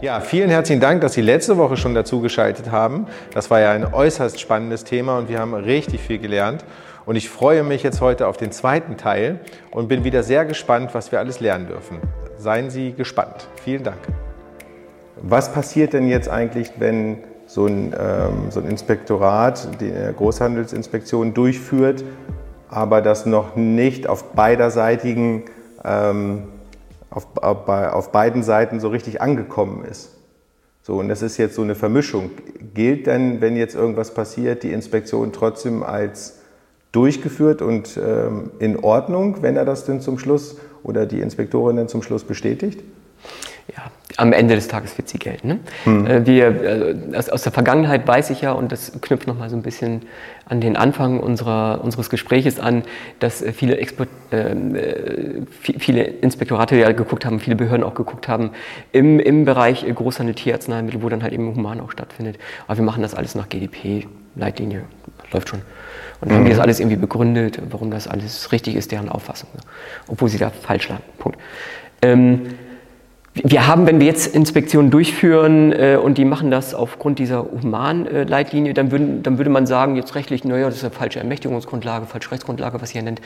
Ja, vielen herzlichen Dank, dass Sie letzte Woche schon dazu geschaltet haben. Das war ja ein äußerst spannendes Thema und wir haben richtig viel gelernt. Und ich freue mich jetzt heute auf den zweiten Teil und bin wieder sehr gespannt, was wir alles lernen dürfen. Seien Sie gespannt. Vielen Dank. Was passiert denn jetzt eigentlich, wenn so ein, ähm, so ein Inspektorat die Großhandelsinspektion durchführt, aber das noch nicht auf beiderseitigen ähm, auf, auf, beiden Seiten so richtig angekommen ist. So, und das ist jetzt so eine Vermischung. Gilt denn, wenn jetzt irgendwas passiert, die Inspektion trotzdem als durchgeführt und ähm, in Ordnung, wenn er das denn zum Schluss oder die Inspektorin dann zum Schluss bestätigt? ja, am Ende des Tages wird sie gelten. Ne? Mhm. Wir, äh, aus, der Vergangenheit weiß ich ja, und das knüpft nochmal so ein bisschen an den Anfang unserer, unseres Gespräches an, dass äh, viele, Expo äh, viele Inspektorate ja geguckt haben, viele Behörden auch geguckt haben, im, im Bereich Großhandel Tierarzneimittel, wo dann halt eben Human auch stattfindet. Aber wir machen das alles nach GDP-Leitlinie, läuft schon. Und dann haben die das alles irgendwie begründet, warum das alles richtig ist, deren Auffassung. Obwohl sie da falsch lagen. Punkt. Ähm, wir haben, wenn wir jetzt Inspektionen durchführen äh, und die machen das aufgrund dieser Humanleitlinie, dann, würden, dann würde man sagen, jetzt rechtlich, naja, das ist eine falsche Ermächtigungsgrundlage, falsche Rechtsgrundlage, was ihr nennt.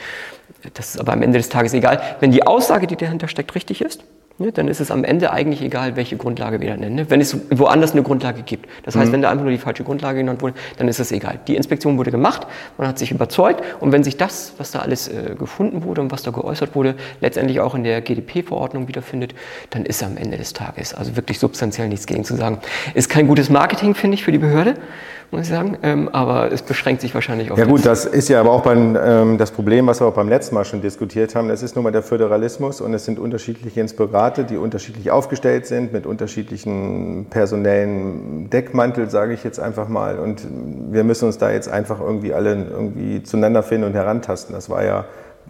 Das ist aber am Ende des Tages egal. Wenn die Aussage, die dahinter steckt, richtig ist, Ne, dann ist es am Ende eigentlich egal, welche Grundlage wir da nennen. Ne? Wenn es woanders eine Grundlage gibt. Das heißt, mhm. wenn da einfach nur die falsche Grundlage genannt wurde, dann ist es egal. Die Inspektion wurde gemacht, man hat sich überzeugt und wenn sich das, was da alles äh, gefunden wurde und was da geäußert wurde, letztendlich auch in der GDP-Verordnung wiederfindet, dann ist am Ende des Tages also wirklich substanziell nichts gegen zu sagen. Ist kein gutes Marketing, finde ich, für die Behörde muss ich sagen. Ähm, aber es beschränkt sich wahrscheinlich auf Ja gut, das ist ja aber auch beim, ähm, das Problem, was wir auch beim letzten Mal schon diskutiert haben. Das ist nun mal der Föderalismus und es sind unterschiedliche Inspektorate, die unterschiedlich aufgestellt sind, mit unterschiedlichen personellen Deckmantel, sage ich jetzt einfach mal. Und wir müssen uns da jetzt einfach irgendwie alle irgendwie zueinander finden und herantasten. Das war ja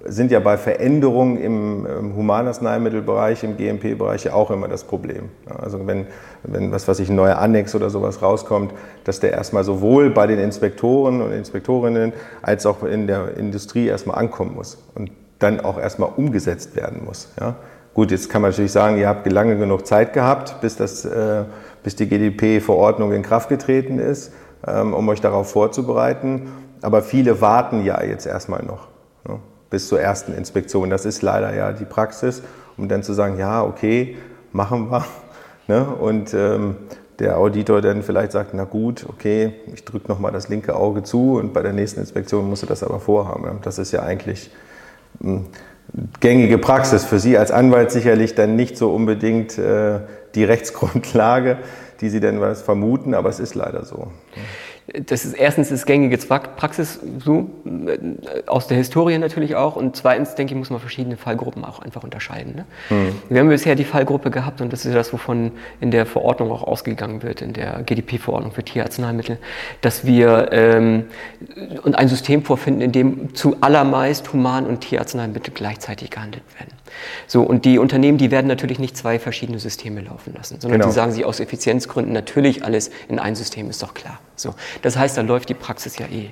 sind ja bei Veränderungen im, im Humanarzneimittelbereich, im GMP-Bereich ja auch immer das Problem. Also wenn, wenn was weiß ich, ein neuer Annex oder sowas rauskommt, dass der erstmal sowohl bei den Inspektoren und Inspektorinnen als auch in der Industrie erstmal ankommen muss und dann auch erstmal umgesetzt werden muss. Ja? Gut, jetzt kann man natürlich sagen, ihr habt lange genug Zeit gehabt, bis, das, äh, bis die GDP-Verordnung in Kraft getreten ist, ähm, um euch darauf vorzubereiten. Aber viele warten ja jetzt erstmal noch bis zur ersten Inspektion. Das ist leider ja die Praxis, um dann zu sagen, ja, okay, machen wir. Ne? Und ähm, der Auditor dann vielleicht sagt, na gut, okay, ich drücke nochmal das linke Auge zu und bei der nächsten Inspektion musst du das aber vorhaben. Das ist ja eigentlich hm, gängige Praxis für Sie als Anwalt sicherlich dann nicht so unbedingt äh, die Rechtsgrundlage, die Sie denn was vermuten, aber es ist leider so. Das ist erstens ist gängige Praxis so, äh, aus der Historie natürlich auch. Und zweitens, denke ich, muss man verschiedene Fallgruppen auch einfach unterscheiden. Ne? Mhm. Wir haben bisher die Fallgruppe gehabt und das ist das, wovon in der Verordnung auch ausgegangen wird, in der GDP-Verordnung für Tierarzneimittel, dass wir ähm, und ein System vorfinden, in dem zu allermeist Human- und Tierarzneimittel gleichzeitig gehandelt werden. So, und die Unternehmen, die werden natürlich nicht zwei verschiedene Systeme laufen lassen, sondern genau. die sagen sich aus Effizienzgründen natürlich alles in ein System, ist doch klar. So, das heißt, da läuft die Praxis ja eh.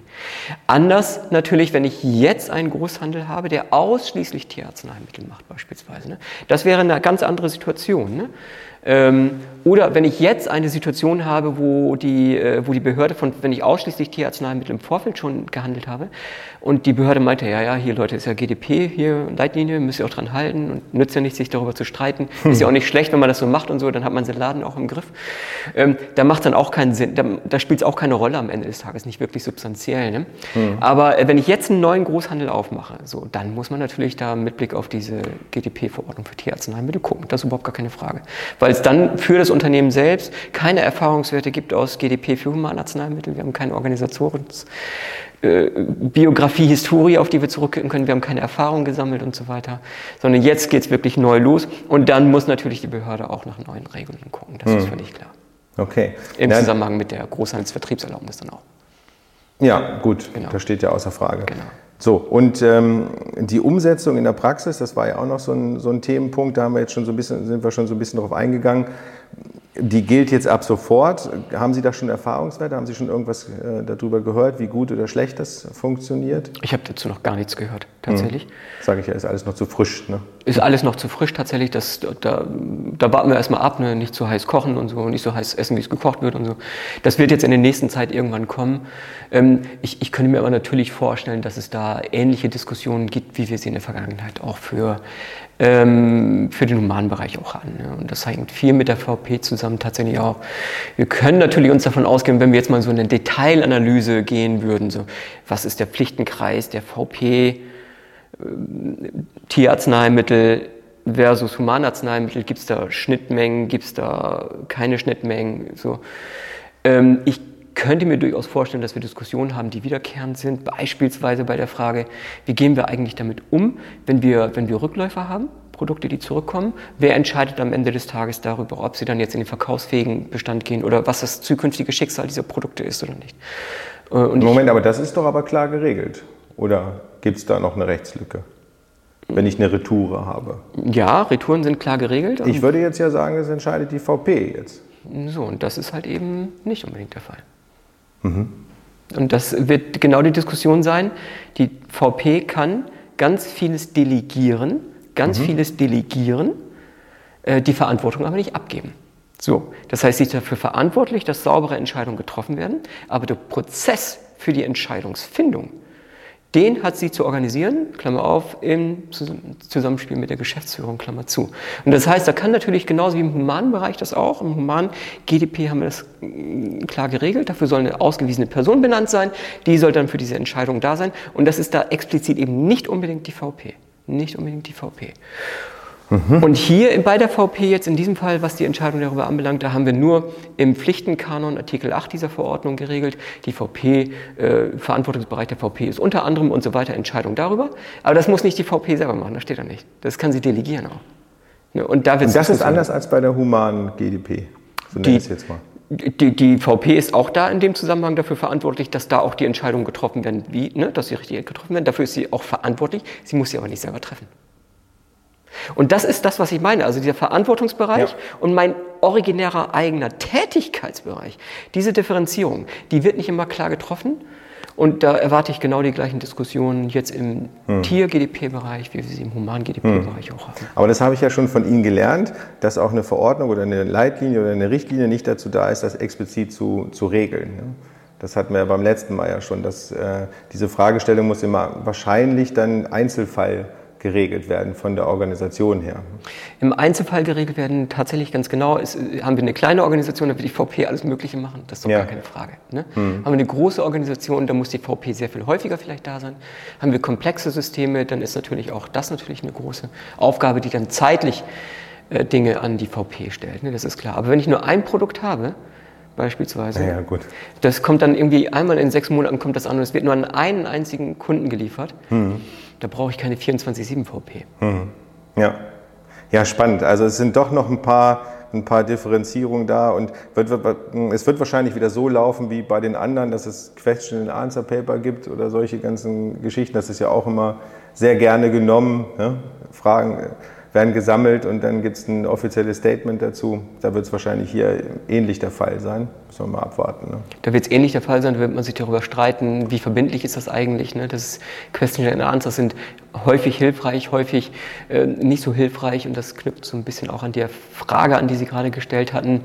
Anders natürlich, wenn ich jetzt einen Großhandel habe, der ausschließlich Tierarzneimittel macht beispielsweise. Ne? Das wäre eine ganz andere Situation. Ne? Ähm, oder wenn ich jetzt eine Situation habe, wo die, äh, wo die Behörde von, wenn ich ausschließlich Tierarzneimittel im Vorfeld schon gehandelt habe und die Behörde meinte, ja, ja, hier Leute, ist ja GDP, hier Leitlinie, müsst ihr auch dran halten und nützt ja nicht, sich darüber zu streiten. Hm. Ist ja auch nicht schlecht, wenn man das so macht und so, dann hat man den Laden auch im Griff. Ähm, da macht dann auch keinen Sinn, da, da spielt es auch keine Rolle am Ende des Tages, nicht wirklich substanziell. Ne? Hm. Aber äh, wenn ich jetzt einen neuen Großhandel aufmache, so, dann muss man natürlich da mit Blick auf diese GDP-Verordnung für Tierarzneimittel gucken. Das ist überhaupt gar keine Frage. Weil es dann für das Unternehmen selbst keine Erfahrungswerte gibt aus GDP für Humanarzneimittel. Wir haben keine Organisations- äh, Historie, auf die wir zurückgucken können. Wir haben keine Erfahrung gesammelt und so weiter. Sondern jetzt geht es wirklich neu los. Und dann muss natürlich die Behörde auch nach neuen Regeln gucken. Das hm. ist völlig klar. Okay. Im ja. Zusammenhang mit der Großhandelsvertriebserlaubnis dann auch. Ja, gut. Genau. Das steht ja außer Frage. Genau. So, und ähm, die Umsetzung in der Praxis, das war ja auch noch so ein, so ein Themenpunkt, da haben wir jetzt schon so ein bisschen, sind wir schon so ein bisschen drauf eingegangen. Die gilt jetzt ab sofort. Haben Sie da schon Erfahrungswerte? Haben Sie schon irgendwas äh, darüber gehört, wie gut oder schlecht das funktioniert? Ich habe dazu noch gar nichts gehört, tatsächlich. Mhm. Sage ich ja, ist alles noch zu frisch. Ne? Ist alles noch zu frisch tatsächlich. Das, da, da warten wir erstmal ab, ne? nicht zu heiß kochen und so, nicht so heiß essen, wie es gekocht wird und so. Das wird jetzt in der nächsten Zeit irgendwann kommen. Ähm, ich, ich könnte mir aber natürlich vorstellen, dass es da ähnliche Diskussionen gibt, wie wir sie in der Vergangenheit auch für ähm, für den humanen Bereich auch an. Ne? Und das hängt viel mit der VP zusammen tatsächlich auch. Wir können natürlich uns davon ausgehen, wenn wir jetzt mal so eine Detailanalyse gehen würden, so was ist der Pflichtenkreis der VP, äh, Tierarzneimittel versus Humanarzneimittel, gibt es da Schnittmengen, gibt es da keine Schnittmengen, so. Ähm, ich könnte mir durchaus vorstellen, dass wir Diskussionen haben, die wiederkehrend sind, beispielsweise bei der Frage, wie gehen wir eigentlich damit um, wenn wir, wenn wir Rückläufer haben, Produkte, die zurückkommen. Wer entscheidet am Ende des Tages darüber, ob sie dann jetzt in den verkaufsfähigen Bestand gehen oder was das zukünftige Schicksal dieser Produkte ist oder nicht? Äh, und Moment, aber das ist doch aber klar geregelt. Oder gibt es da noch eine Rechtslücke? Wenn ich eine Retoure habe. Ja, Retouren sind klar geregelt. Ich würde jetzt ja sagen, es entscheidet die VP jetzt. So, und das ist halt eben nicht unbedingt der Fall. Mhm. Und das wird genau die Diskussion sein. Die VP kann ganz vieles delegieren, ganz mhm. vieles delegieren, äh, die Verantwortung aber nicht abgeben. So, das heißt, sie ist dafür verantwortlich, dass saubere Entscheidungen getroffen werden, aber der Prozess für die Entscheidungsfindung den hat sie zu organisieren, Klammer auf, im Zusammenspiel mit der Geschäftsführung, Klammer zu. Und das heißt, da kann natürlich genauso wie im humanen Bereich das auch, im humanen GDP haben wir das mm, klar geregelt, dafür soll eine ausgewiesene Person benannt sein, die soll dann für diese Entscheidung da sein. Und das ist da explizit eben nicht unbedingt die VP. Nicht unbedingt die VP. Mhm. Und hier bei der VP jetzt in diesem Fall, was die Entscheidung darüber anbelangt, da haben wir nur im Pflichtenkanon Artikel 8 dieser Verordnung geregelt. Die VP, äh, Verantwortungsbereich der VP ist unter anderem und so weiter Entscheidung darüber. Aber das muss nicht die VP selber machen, das steht da nicht. Das kann sie delegieren auch. Ne, und, da und das ist anders als bei der humanen GDP. So nenne ich es jetzt mal. Die, die, VP ist auch da in dem Zusammenhang dafür verantwortlich, dass da auch die Entscheidungen getroffen werden, wie, ne, dass sie richtig getroffen werden. Dafür ist sie auch verantwortlich. Sie muss sie aber nicht selber treffen. Und das ist das, was ich meine, also dieser Verantwortungsbereich ja. und mein originärer eigener Tätigkeitsbereich. Diese Differenzierung, die wird nicht immer klar getroffen. Und da erwarte ich genau die gleichen Diskussionen jetzt im hm. Tier-GDP-Bereich, wie wir sie im Human-GDP-Bereich hm. auch haben. Aber das habe ich ja schon von Ihnen gelernt, dass auch eine Verordnung oder eine Leitlinie oder eine Richtlinie nicht dazu da ist, das explizit zu, zu regeln. Ne? Das hatten wir ja beim letzten Mal ja schon, dass äh, diese Fragestellung muss immer wahrscheinlich dann Einzelfall geregelt werden von der Organisation her? Im Einzelfall geregelt werden tatsächlich ganz genau. Ist, haben wir eine kleine Organisation, da wird die VP alles Mögliche machen, das ist doch ja. gar keine Frage. Ne? Hm. Haben wir eine große Organisation, da muss die VP sehr viel häufiger vielleicht da sein. Haben wir komplexe Systeme, dann ist natürlich auch das natürlich eine große Aufgabe, die dann zeitlich äh, Dinge an die VP stellt. Ne? Das ist klar. Aber wenn ich nur ein Produkt habe, beispielsweise. Ja, gut. Das kommt dann irgendwie einmal in sechs Monaten kommt das an und es wird nur an einen einzigen Kunden geliefert. Hm. Da brauche ich keine 24-7 VP. Hm. Ja. ja, spannend. Also es sind doch noch ein paar, ein paar Differenzierungen da und wird, wird, es wird wahrscheinlich wieder so laufen wie bei den anderen, dass es Question and Answer Paper gibt oder solche ganzen Geschichten. Das ist ja auch immer sehr gerne genommen. Ne? Fragen werden gesammelt und dann gibt es ein offizielles Statement dazu. Da wird es wahrscheinlich hier ähnlich der Fall sein. Müssen wir mal abwarten. Ne? Da wird es ähnlich der Fall sein, da wird man sich darüber streiten, wie verbindlich ist das eigentlich. Ne? Das Question and Answers sind häufig hilfreich, häufig äh, nicht so hilfreich und das knüpft so ein bisschen auch an der Frage an, die Sie gerade gestellt hatten.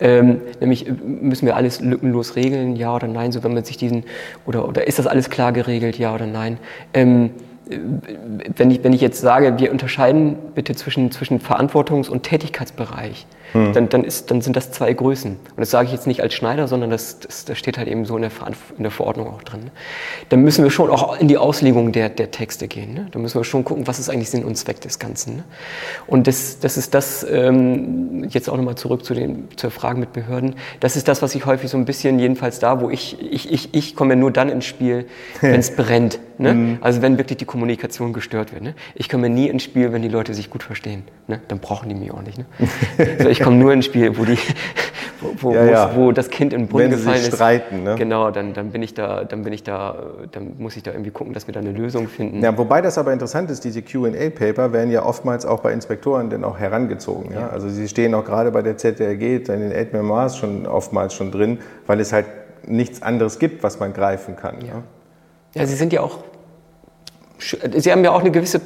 Ähm, nämlich müssen wir alles lückenlos regeln, ja oder nein, so wenn man sich diesen, oder, oder ist das alles klar geregelt, ja oder nein. Ähm, wenn ich, wenn ich jetzt sage, wir unterscheiden bitte zwischen, zwischen Verantwortungs- und Tätigkeitsbereich, hm. dann, dann, ist, dann sind das zwei Größen. Und das sage ich jetzt nicht als Schneider, sondern das, das, das steht halt eben so in der, in der Verordnung auch drin. Dann müssen wir schon auch in die Auslegung der, der Texte gehen. Ne? Da müssen wir schon gucken, was ist eigentlich Sinn und Zweck des Ganzen. Ne? Und das, das ist das, ähm, jetzt auch nochmal zurück zu den, zur Frage mit Behörden, das ist das, was ich häufig so ein bisschen, jedenfalls da, wo ich, ich, ich, ich komme ja nur dann ins Spiel, wenn es brennt. Ne? Mhm. Also wenn wirklich die Kommunikation gestört wird. Ne? Ich komme nie ins Spiel, wenn die Leute sich gut verstehen. Ne? Dann brauchen die mich auch nicht. Ne? also ich komme nur ins Spiel, wo die, wo, Ja, ja. wo das Kind in den Brunnen Wenn sie gefallen sich ist. streiten, ne? Genau, dann, dann bin ich da, dann bin ich da, dann muss ich da irgendwie gucken, dass wir da eine Lösung finden. Ja, wobei das aber interessant ist, diese QA-Paper werden ja oftmals auch bei Inspektoren dann auch herangezogen. Ja? Also sie stehen auch gerade bei der ZRG, in den 8 Memoirs schon oftmals schon drin, weil es halt nichts anderes gibt, was man greifen kann. Ja. Ja, Sie sind ja auch, Sie haben ja auch eine gewisse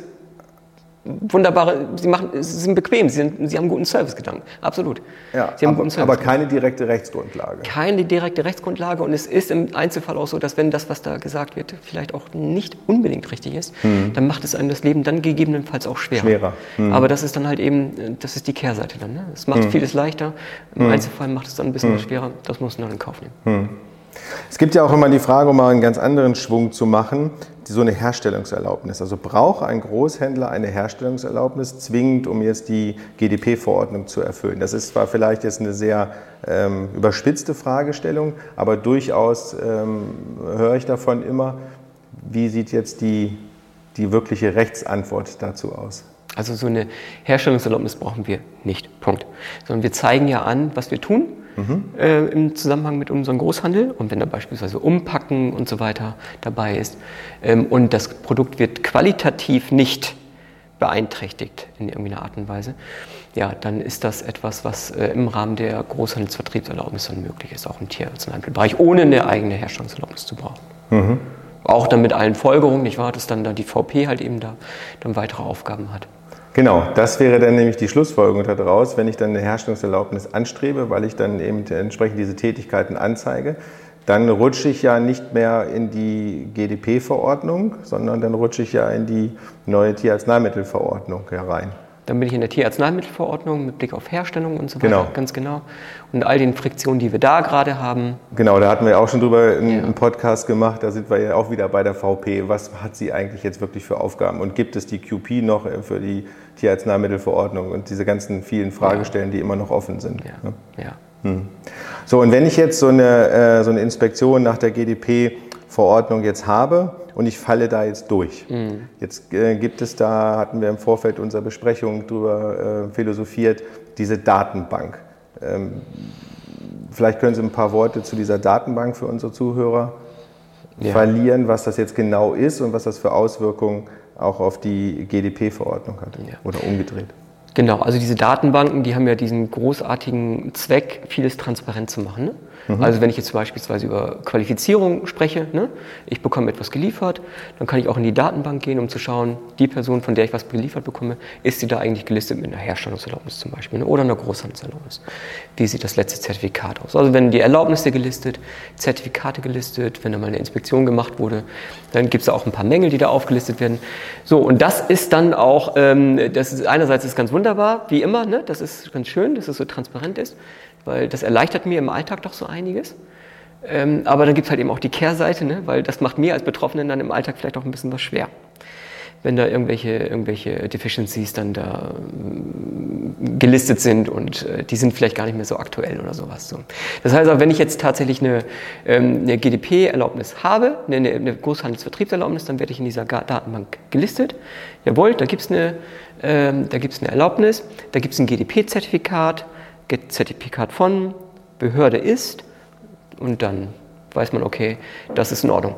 wunderbare, Sie machen, Sie sind bequem, Sie, sind, Sie haben einen guten Servicegedanken, absolut. Ja, Sie haben aber, guten aber Service. keine direkte Rechtsgrundlage. keine direkte Rechtsgrundlage und es ist im Einzelfall auch so, dass wenn das, was da gesagt wird, vielleicht auch nicht unbedingt richtig ist, dann macht es einem das Leben dann gegebenenfalls auch schwerer. Mhm. Schwerer. Mhm. Aber das ist dann halt eben, das ist die Kehrseite dann. Ne? Es macht vieles leichter, im Mhm. Einzelfall macht es dann ein bisschen schwerer, das muss man dann in Kauf nehmen. Es gibt ja auch immer die Frage, um mal einen ganz anderen Schwung zu machen, die, so eine Herstellungserlaubnis. Also braucht ein Großhändler eine Herstellungserlaubnis zwingend, um jetzt die GDP-Verordnung zu erfüllen? Das ist zwar vielleicht jetzt eine sehr ähm, überspitzte Fragestellung, aber durchaus ähm, höre ich davon immer, wie sieht jetzt die, die wirkliche Rechtsantwort dazu aus? Also so eine Herstellungserlaubnis brauchen wir nicht. Punkt. Sondern wir zeigen ja an, was wir tun äh, im Zusammenhang mit unserem Großhandel und wenn da beispielsweise Umpacken und so weiter dabei ist ähm, und das Produkt wird qualitativ nicht beeinträchtigt in irgendeiner Art und Weise, ja, dann ist das etwas, was äh, im Rahmen der Großhandelsvertriebserlaubnis dann möglich ist, auch im Tierarzneimittelbereich, ohne eine eigene Herstellungserlaubnis zu brauchen. Auch dann mit allen Folgerungen, nicht wahr, dass dann da die VP halt eben da dann weitere Aufgaben hat. Genau, das wäre dann nämlich die Schlussfolgerung daraus, wenn ich dann eine Herstellungserlaubnis anstrebe, weil ich dann eben entsprechend diese Tätigkeiten anzeige, dann rutsche ich ja nicht mehr in die GDP-Verordnung, sondern dann rutsche ich ja in die neue Tierarzneimittelverordnung herein. Dann bin ich in der Tierarzneimittelverordnung mit Blick auf Herstellung und so weiter, Genau. ganz genau. Und all den Friktionen, die wir da gerade haben, Genau, da hatten wir auch schon drüber einen, Ja. einen Podcast gemacht, da sind wir ja auch wieder bei der VP. Was hat sie eigentlich jetzt wirklich für Aufgaben? Und gibt es die QP noch äh, für die Tierarzneimittelverordnung und diese ganzen vielen Fragestellen, die immer noch offen sind? ja, ja. So, und wenn ich jetzt so eine, äh, so eine Inspektion nach der GDP-Verordnung jetzt habe und ich falle da jetzt durch, jetzt äh, gibt es da, hatten wir im Vorfeld unserer Besprechung drüber äh, philosophiert, diese Datenbank. Ähm, vielleicht können Sie ein paar Worte zu dieser Datenbank für unsere Zuhörer Ja. verlieren, was das jetzt genau ist und was das für Auswirkungen auch auf die GDP-Verordnung hat Ja. oder umgedreht. Genau, also diese Datenbanken, die haben ja diesen großartigen Zweck, vieles transparent zu machen. Ne? Also wenn ich jetzt beispielsweise über Qualifizierung spreche, ne? ich bekomme etwas geliefert, dann kann ich auch in die Datenbank gehen, um zu schauen, die Person, von der ich was geliefert bekomme, ist sie da eigentlich gelistet mit einer Herstellungserlaubnis zum Beispiel ne? oder einer Großhandelserlaubnis. Wie sieht das letzte Zertifikat aus? Also wenn die Erlaubnisse gelistet, Zertifikate gelistet, wenn da mal eine Inspektion gemacht wurde, dann gibt es da auch ein paar Mängel, die da aufgelistet werden. So, und das ist dann auch, ähm, das ist einerseits ist ganz wunderbar, wie immer, ne? das ist ganz schön, dass es so transparent ist, weil das erleichtert mir im Alltag doch so einiges. Ähm, aber dann gibt es halt eben auch die Kehrseite, ne? weil das macht mir als Betroffenen dann im Alltag vielleicht auch ein bisschen was schwer. Wenn da irgendwelche, irgendwelche Deficiencies dann da ähm, gelistet sind und äh, die sind vielleicht gar nicht mehr so aktuell oder sowas. So. Das heißt aber, wenn ich jetzt tatsächlich eine, ähm, eine GDP-Erlaubnis habe, eine, eine Großhandelsvertriebserlaubnis, dann werde ich in dieser Datenbank gelistet. Jawohl, da gibt es eine, ähm, da gibt's eine Erlaubnis, da gibt es ein GDP-Zertifikat, Zertifikat von, Behörde ist und dann weiß man, okay, das ist in Ordnung.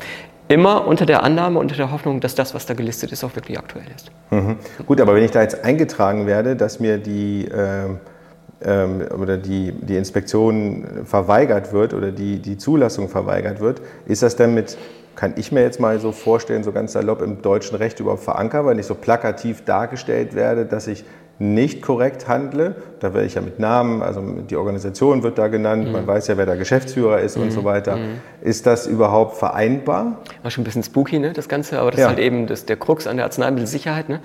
Immer unter der Annahme, unter der Hoffnung, dass das, was da gelistet ist, auch wirklich aktuell ist. Mhm. Gut, aber wenn ich da jetzt eingetragen werde, dass mir die, ähm, ähm, oder die, die Inspektion verweigert wird oder die, die Zulassung verweigert wird, ist das dann mit, kann ich mir jetzt mal so vorstellen, so ganz salopp im deutschen Recht überhaupt verankert, weil ich so plakativ dargestellt werde, dass ich nicht korrekt handle. Da werde ich ja mit Namen, also die Organisation wird da genannt, man weiß ja, wer der Geschäftsführer ist und so weiter. Ist das überhaupt vereinbar? War schon ein bisschen spooky, ne, das Ganze, aber das Ja. ist halt eben das, der Krux an der Arzneimittelsicherheit. Ne?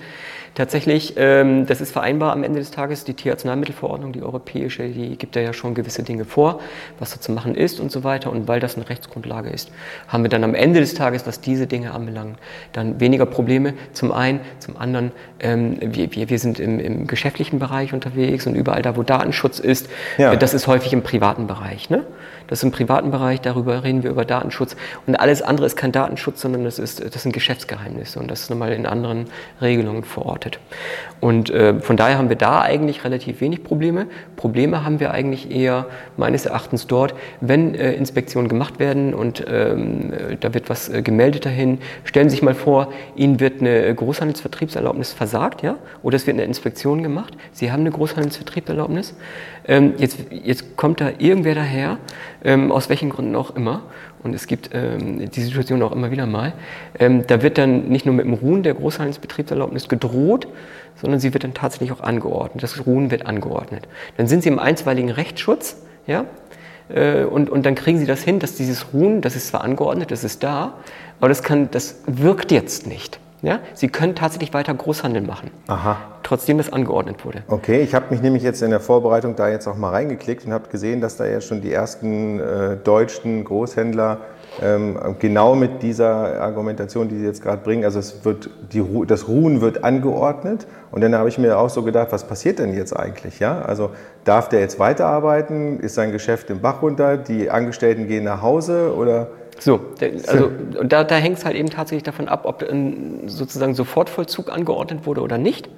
Tatsächlich, ähm, das ist vereinbar am Ende des Tages. Die Tierarzneimittelverordnung, die europäische, die gibt da ja schon gewisse Dinge vor, was da zu machen ist und so weiter. Und weil das eine Rechtsgrundlage ist, haben wir dann am Ende des Tages, was diese Dinge anbelangt, dann weniger Probleme. Zum einen, zum anderen, ähm, wir, wir, wir sind im, im geschäftlichen Bereich unterwegs und überall da, wo Datenschutz ist, ja. das ist häufig im privaten Bereich. Ne? Das ist im privaten Bereich, darüber reden wir über Datenschutz. Und alles andere ist kein Datenschutz, sondern das, ist, das sind Geschäftsgeheimnisse und das ist nochmal in anderen Regelungen verortet. Und äh, von daher haben wir da eigentlich relativ wenig Probleme. Probleme haben wir eigentlich eher meines Erachtens dort, wenn äh, Inspektionen gemacht werden und ähm, da wird was äh, gemeldet dahin. Stellen Sie sich mal vor, Ihnen wird eine Großhandelsvertriebserlaubnis versagt, ja? oder es wird eine Inspektion gemacht. Sie haben eine Großhandelsvertriebserlaubnis. Ähm, jetzt, jetzt kommt da irgendwer daher, ähm, aus welchen Gründen auch immer, und es gibt ähm, die Situation auch immer wieder mal, ähm, da wird dann nicht nur mit dem Ruhen der Großhandelsbetriebserlaubnis gedroht, sondern sie wird dann tatsächlich auch angeordnet. Das Ruhen wird angeordnet. Dann sind sie im einstweiligen Rechtsschutz, ja, äh, und, und dann kriegen sie das hin, dass dieses Ruhen, das ist zwar angeordnet, das ist da, aber das, kann, das wirkt jetzt nicht. Ja? Sie können tatsächlich weiter Großhandel machen, Aha. trotzdem das angeordnet wurde. Okay, ich habe mich nämlich jetzt in der Vorbereitung da jetzt auch mal reingeklickt und habe gesehen, dass da ja schon die ersten äh, deutschen Großhändler ähm, genau mit dieser Argumentation, die Sie jetzt gerade bringen, also es wird die, das Ruhen wird angeordnet und dann habe ich mir auch so gedacht, was passiert denn jetzt eigentlich? Ja? Also darf der jetzt weiterarbeiten? Ist sein Geschäft im Bach runter? Die Angestellten gehen nach Hause oder so, also da, da hängt es halt eben tatsächlich davon ab, ob ein sozusagen Sofortvollzug angeordnet wurde oder nicht.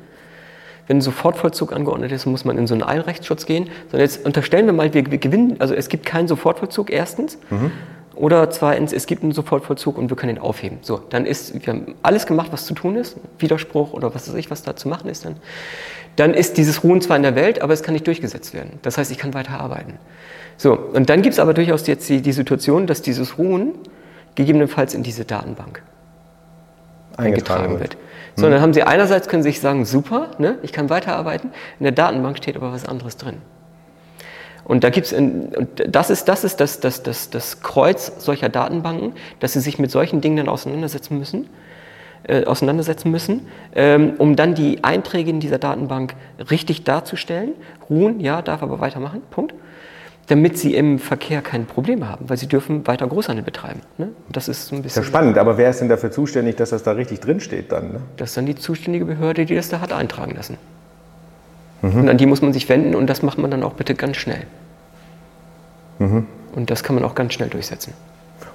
Wenn ein Sofortvollzug angeordnet ist, muss man in so einen Eilrechtsschutz gehen. Sondern jetzt unterstellen wir mal, wir, wir gewinnen, also es gibt keinen Sofortvollzug erstens. Mhm. Oder zweitens, es gibt einen Sofortvollzug und wir können ihn aufheben. So, dann ist, wir haben alles gemacht, was zu tun ist, Widerspruch oder was weiß ich, was da zu machen ist dann. Dann ist dieses Ruhen zwar in der Welt, aber es kann nicht durchgesetzt werden. Das heißt, ich kann weiter arbeiten. So, und dann gibt es aber durchaus jetzt die, die, Situation, dass dieses Ruhen gegebenenfalls in diese Datenbank eingetragen, wird. wird. So, hm. dann haben Sie einerseits können Sie sich sagen, super, ne, ich kann weiterarbeiten. In der Datenbank steht aber was anderes drin. Und da gibt's und das ist das ist das, das, das, das Kreuz solcher Datenbanken, dass sie sich mit solchen Dingen dann auseinandersetzen müssen, äh, auseinandersetzen müssen, ähm, um dann die Einträge in dieser Datenbank richtig darzustellen. Ruhen, ja, darf aber weitermachen. Punkt damit sie im Verkehr keine Probleme haben, weil sie dürfen weiter Großhandel betreiben. Ne? Das ist so ein bisschen. Ja, spannend, aber wer ist denn dafür zuständig, dass das da richtig drinsteht dann? Ne? Das ist dann die zuständige Behörde, die das da hat eintragen lassen. Mhm. Und an die muss man sich wenden und das macht man dann auch bitte ganz schnell. Mhm. Und das kann man auch ganz schnell durchsetzen.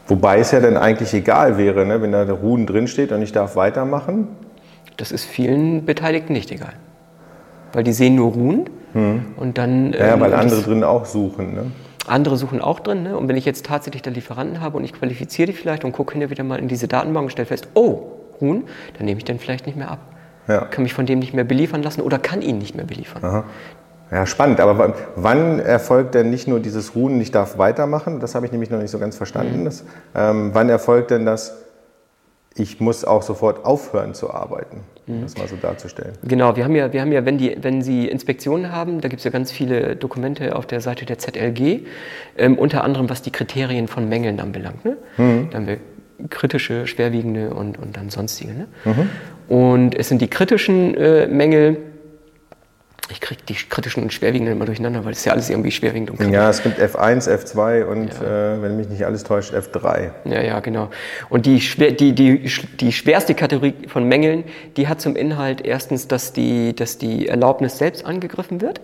Wobei es ja dann eigentlich egal wäre, ne? wenn da der Ruhen drinsteht und ich darf weitermachen. Das ist vielen Beteiligten nicht egal. Weil die sehen nur Ruhen hm. Und dann, ja, ähm, weil andere drin auch suchen. Ne? Andere suchen auch drin. Ne? Und wenn ich jetzt tatsächlich da Lieferanten habe und ich qualifiziere die vielleicht und gucke hinterher wieder mal in diese Datenbank und stelle fest, oh, Huhn, dann nehme ich den vielleicht nicht mehr ab. Ja. Kann mich von dem nicht mehr beliefern lassen oder kann ihn nicht mehr beliefern. Aha. Ja, spannend. Aber wann erfolgt denn nicht nur dieses Ruhen, ich darf weitermachen? Das habe ich nämlich noch nicht so ganz verstanden. Mhm. Das, ähm, wann erfolgt denn das, ich muss auch sofort aufhören zu arbeiten? Mhm. das mal so darzustellen. Genau, wir haben ja, wir haben ja wenn, die, wenn Sie Inspektionen haben, da gibt es ja ganz viele Dokumente auf der Seite der ZLG, ähm, unter anderem was die Kriterien von Mängeln anbelangt. Ne? Mhm. Da haben wir kritische, schwerwiegende und, und dann sonstige. Ne? Mhm. Und es sind die kritischen äh, Mängel, ich kriege die kritischen und schwerwiegenden immer durcheinander, weil es ja alles irgendwie schwerwiegend und. Ja, es gibt F1, F2 und ja. äh, wenn mich nicht alles täuscht, F3. Ja, ja, genau. Und die, schwer, die, die, die schwerste Kategorie von Mängeln, die hat zum Inhalt erstens, dass die, dass die Erlaubnis selbst angegriffen wird.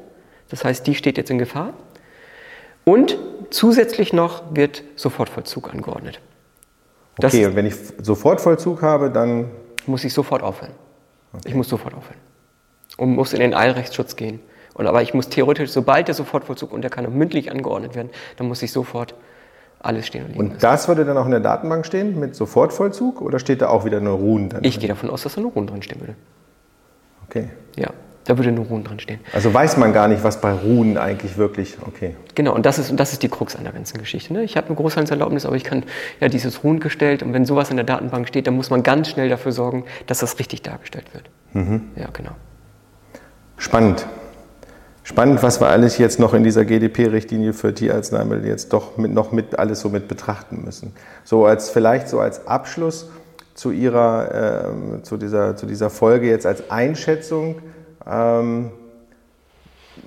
Das heißt, die steht jetzt in Gefahr. Und zusätzlich noch wird Sofortvollzug angeordnet. Das okay, und wenn ich Sofortvollzug habe, dann... Muss ich sofort aufhören. Okay. Ich muss sofort aufhören und muss in den Eilrechtsschutz gehen. Und aber ich muss theoretisch, sobald der Sofortvollzug und der kann auch mündlich angeordnet werden, dann muss ich sofort alles stehen und liegen. Und das würde dann auch in der Datenbank stehen mit Sofortvollzug oder steht da auch wieder nur Ruhen drin? Ich gehe davon aus, dass da nur Ruhen drin stehen würde. Okay. Ja, da würde nur Ruhen drin stehen. Also weiß man gar nicht, was bei Ruhen eigentlich wirklich, okay. Genau, und das ist, und das ist die Krux an der ganzen Geschichte. Ne? Ich habe eine Großhandelserlaubnis, aber ich kann ja dieses Ruhen gestellt und wenn sowas in der Datenbank steht, dann muss man ganz schnell dafür sorgen, dass das richtig dargestellt wird. Mhm. Ja, genau. Spannend. Spannend, was wir alles jetzt noch in dieser GDP-Richtlinie für Tierarzneimittel jetzt doch mit, noch mit alles so mit betrachten müssen. So als vielleicht so als Abschluss zu ihrer äh, zu dieser zu dieser Folge jetzt als Einschätzung ähm,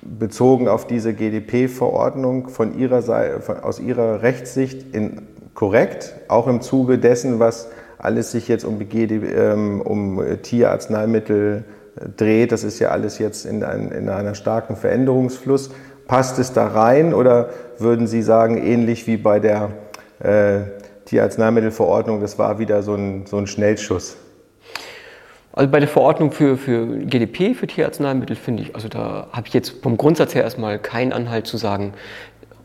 bezogen auf diese GDP-Verordnung von ihrer Seite, von, aus ihrer Rechtssicht in, korrekt, auch im Zuge dessen, was alles sich jetzt um, GD, ähm, um Tierarzneimittel dreht. Das ist ja alles jetzt in, ein, in einer starken Veränderungsfluss. Passt es da rein oder würden Sie sagen, ähnlich wie bei der äh, Tierarzneimittelverordnung, das war wieder so ein, so ein Schnellschuss? Also bei der Verordnung für, für GDP, für Tierarzneimittel, finde ich, also da habe ich jetzt vom Grundsatz her erstmal keinen Anhalt zu sagen,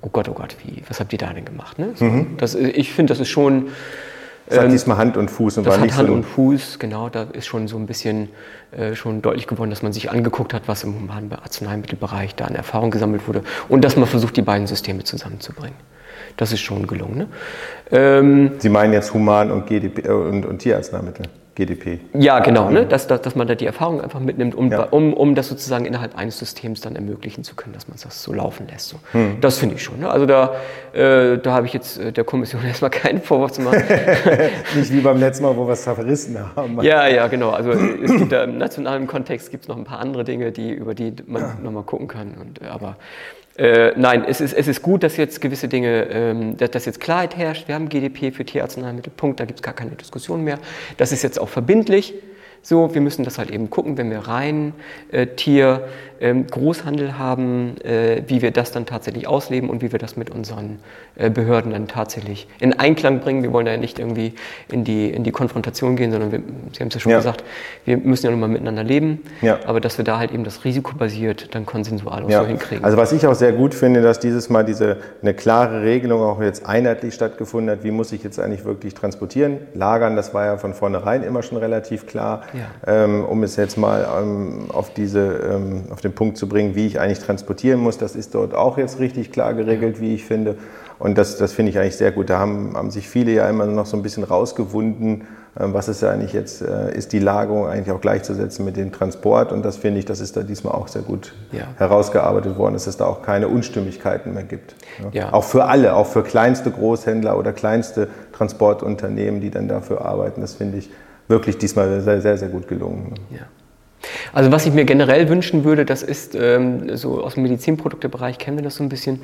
oh Gott, oh Gott, wie, was habt ihr da denn gemacht? Ne? So, mhm. das, ich finde, das ist schon. Das hat ähm, diesmal Hand und Fuß und das war nicht Hand so und Fuß, genau, da ist schon so ein bisschen äh, schon deutlich geworden, dass man sich angeguckt hat, was im humanen Arzneimittelbereich da an Erfahrung gesammelt wurde und dass man versucht, die beiden Systeme zusammenzubringen. Das ist schon gelungen. Ne? Ähm, Sie meinen jetzt Human- und, GDP, äh, und, und Tierarzneimittel? GDP. Ja, genau, ne? dass, dass, dass man da die Erfahrung einfach mitnimmt, um, ja. um, um das sozusagen innerhalb eines Systems dann ermöglichen zu können, dass man das so laufen lässt. So. Hm. Das finde ich schon. Ne? Also da, äh, da habe ich jetzt äh, der Kommission erstmal keinen Vorwurf zu machen. Nicht wie beim letzten Mal, wo wir es verrissen haben. Ja, ja, genau. Also es gibt da im nationalen Kontext gibt es noch ein paar andere Dinge, die, über die man ja. nochmal gucken kann. Und, äh, aber äh, nein, es ist, es ist gut, dass jetzt gewisse Dinge, ähm, dass, dass, jetzt Klarheit herrscht. Wir haben GDP für Tierarzneimittel, Punkt, da gibt es gar keine Diskussion mehr. Das ist jetzt auch verbindlich. So, wir müssen das halt eben gucken, wenn wir rein äh, Tier Großhandel haben, äh, wie wir das dann tatsächlich ausleben und wie wir das mit unseren äh, Behörden dann tatsächlich in Einklang bringen. Wir wollen ja nicht irgendwie in die, in die Konfrontation gehen, sondern wir, Sie haben es ja schon ja. gesagt, wir müssen ja nun mal miteinander leben, ja. aber dass wir da halt eben das Risiko basiert dann konsensual auch so hinkriegen. Also was ich auch sehr gut finde, dass dieses Mal diese eine klare Regelung auch jetzt einheitlich stattgefunden hat, wie muss ich jetzt eigentlich wirklich transportieren, lagern, das war ja von vornherein immer schon relativ klar, ähm, um es jetzt mal ähm, auf diese ähm, auf den den Punkt zu bringen, wie ich eigentlich transportieren muss. Das ist dort auch jetzt richtig klar geregelt, wie ich finde. Und das, das finde ich eigentlich sehr gut. Da haben, haben sich viele ja immer noch so ein bisschen rausgewunden, ähm, was ist ja eigentlich jetzt, äh, ist die Lagerung eigentlich auch gleichzusetzen mit dem Transport. Und das finde ich, das ist da diesmal auch sehr gut ja. herausgearbeitet worden, dass es da auch keine Unstimmigkeiten mehr gibt. Ja. Auch für alle, auch für kleinste Großhändler oder kleinste Transportunternehmen, die dann dafür arbeiten. Das finde ich wirklich diesmal sehr, sehr, sehr gut gelungen. Ja. Also was ich mir generell wünschen würde, das ist ähm, so aus dem Medizinproduktebereich kennen wir das so ein bisschen.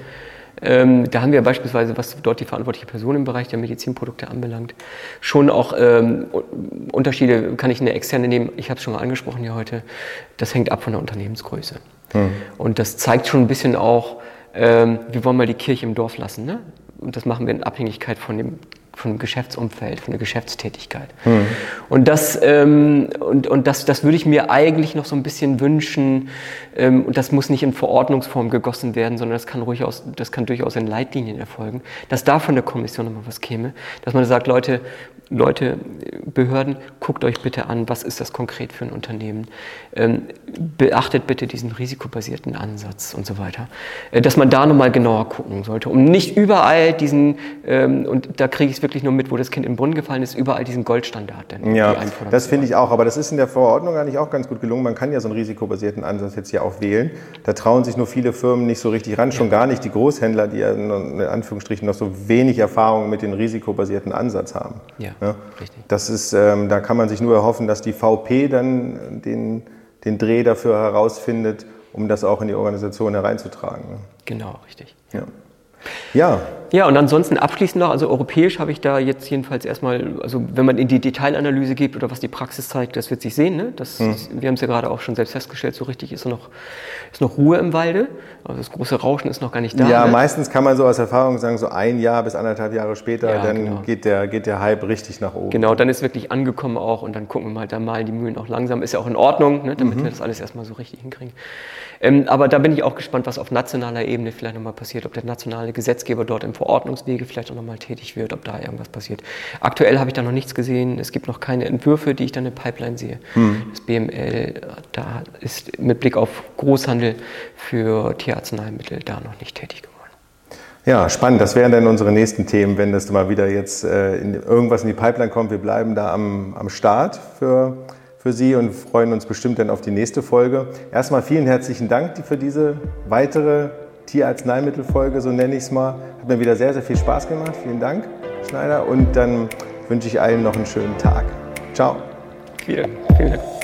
Ähm, da haben wir beispielsweise, was dort die verantwortliche Person im Bereich der Medizinprodukte anbelangt, schon auch ähm, Unterschiede, kann ich eine externe nehmen, ich habe es schon mal angesprochen hier heute, das hängt ab von der Unternehmensgröße. Hm. Und das zeigt schon ein bisschen auch, ähm, wir wollen mal die Kirche im Dorf lassen. Ne? Und das machen wir in Abhängigkeit von dem von dem Geschäftsumfeld, von der Geschäftstätigkeit. Mhm. Und, das, ähm, und, und das, das würde ich mir eigentlich noch so ein bisschen wünschen. Ähm, und das muss nicht in Verordnungsform gegossen werden, sondern das kann, ruhig aus, das kann durchaus in Leitlinien erfolgen. Dass da von der Kommission nochmal was käme. Dass man sagt, Leute, Leute, Behörden, guckt euch bitte an, was ist das konkret für ein Unternehmen. Ähm, beachtet bitte diesen risikobasierten Ansatz und so weiter. Äh, dass man da nochmal genauer gucken sollte, um nicht überall diesen, ähm, und da kriege ich es wirklich nur mit, wo das Kind in den Brunnen gefallen ist, überall diesen Goldstandard dann Ja, das finde ich auch, aber das ist in der Verordnung eigentlich auch ganz gut gelungen. Man kann ja so einen risikobasierten Ansatz jetzt hier auch wählen. Da trauen sich nur viele Firmen nicht so richtig ran, schon ja. gar nicht die Großhändler, die ja in Anführungsstrichen noch so wenig Erfahrung mit dem risikobasierten Ansatz haben. Ja. Ja? Richtig. Das ist, ähm, da kann man sich nur erhoffen, dass die VP dann den, den Dreh dafür herausfindet, um das auch in die Organisation hereinzutragen. Ne? Genau, richtig. Ja. Ja. Ja, und ansonsten abschließend noch, also europäisch habe ich da jetzt jedenfalls erstmal, also wenn man in die Detailanalyse geht oder was die Praxis zeigt, das wird sich sehen. Ne? Das, hm. wir haben es ja gerade auch schon selbst festgestellt, so richtig ist noch, ist noch Ruhe im Walde. Also das große Rauschen ist noch gar nicht da. Ja, ne? meistens kann man so aus Erfahrung sagen, so ein Jahr bis anderthalb Jahre später, ja, dann genau. geht, der, geht der Hype richtig nach oben. Genau, dann ist wirklich angekommen auch und dann gucken wir mal, da malen die Mühlen auch langsam. Ist ja auch in Ordnung, ne? damit mhm. wir das alles erstmal so richtig hinkriegen. Ähm, aber da bin ich auch gespannt, was auf nationaler Ebene vielleicht nochmal passiert, ob der nationale Gesetzgeber dort im Verordnungswege vielleicht auch nochmal tätig wird, ob da irgendwas passiert. Aktuell habe ich da noch nichts gesehen. Es gibt noch keine Entwürfe, die ich dann in der Pipeline sehe. Hm. Das BML, da ist mit Blick auf Großhandel für Tierarzneimittel da noch nicht tätig geworden. Ja, spannend. Das wären dann unsere nächsten Themen, wenn das mal wieder jetzt äh, in, irgendwas in die Pipeline kommt. Wir bleiben da am, am Start für für Sie und freuen uns bestimmt dann auf die nächste Folge. Erstmal vielen herzlichen Dank für diese weitere Tierarzneimittelfolge, so nenne ich es mal. Hat mir wieder sehr, sehr viel Spaß gemacht. Vielen Dank, Schneider. Und dann wünsche ich allen noch einen schönen Tag. Ciao. Vielen, vielen Dank.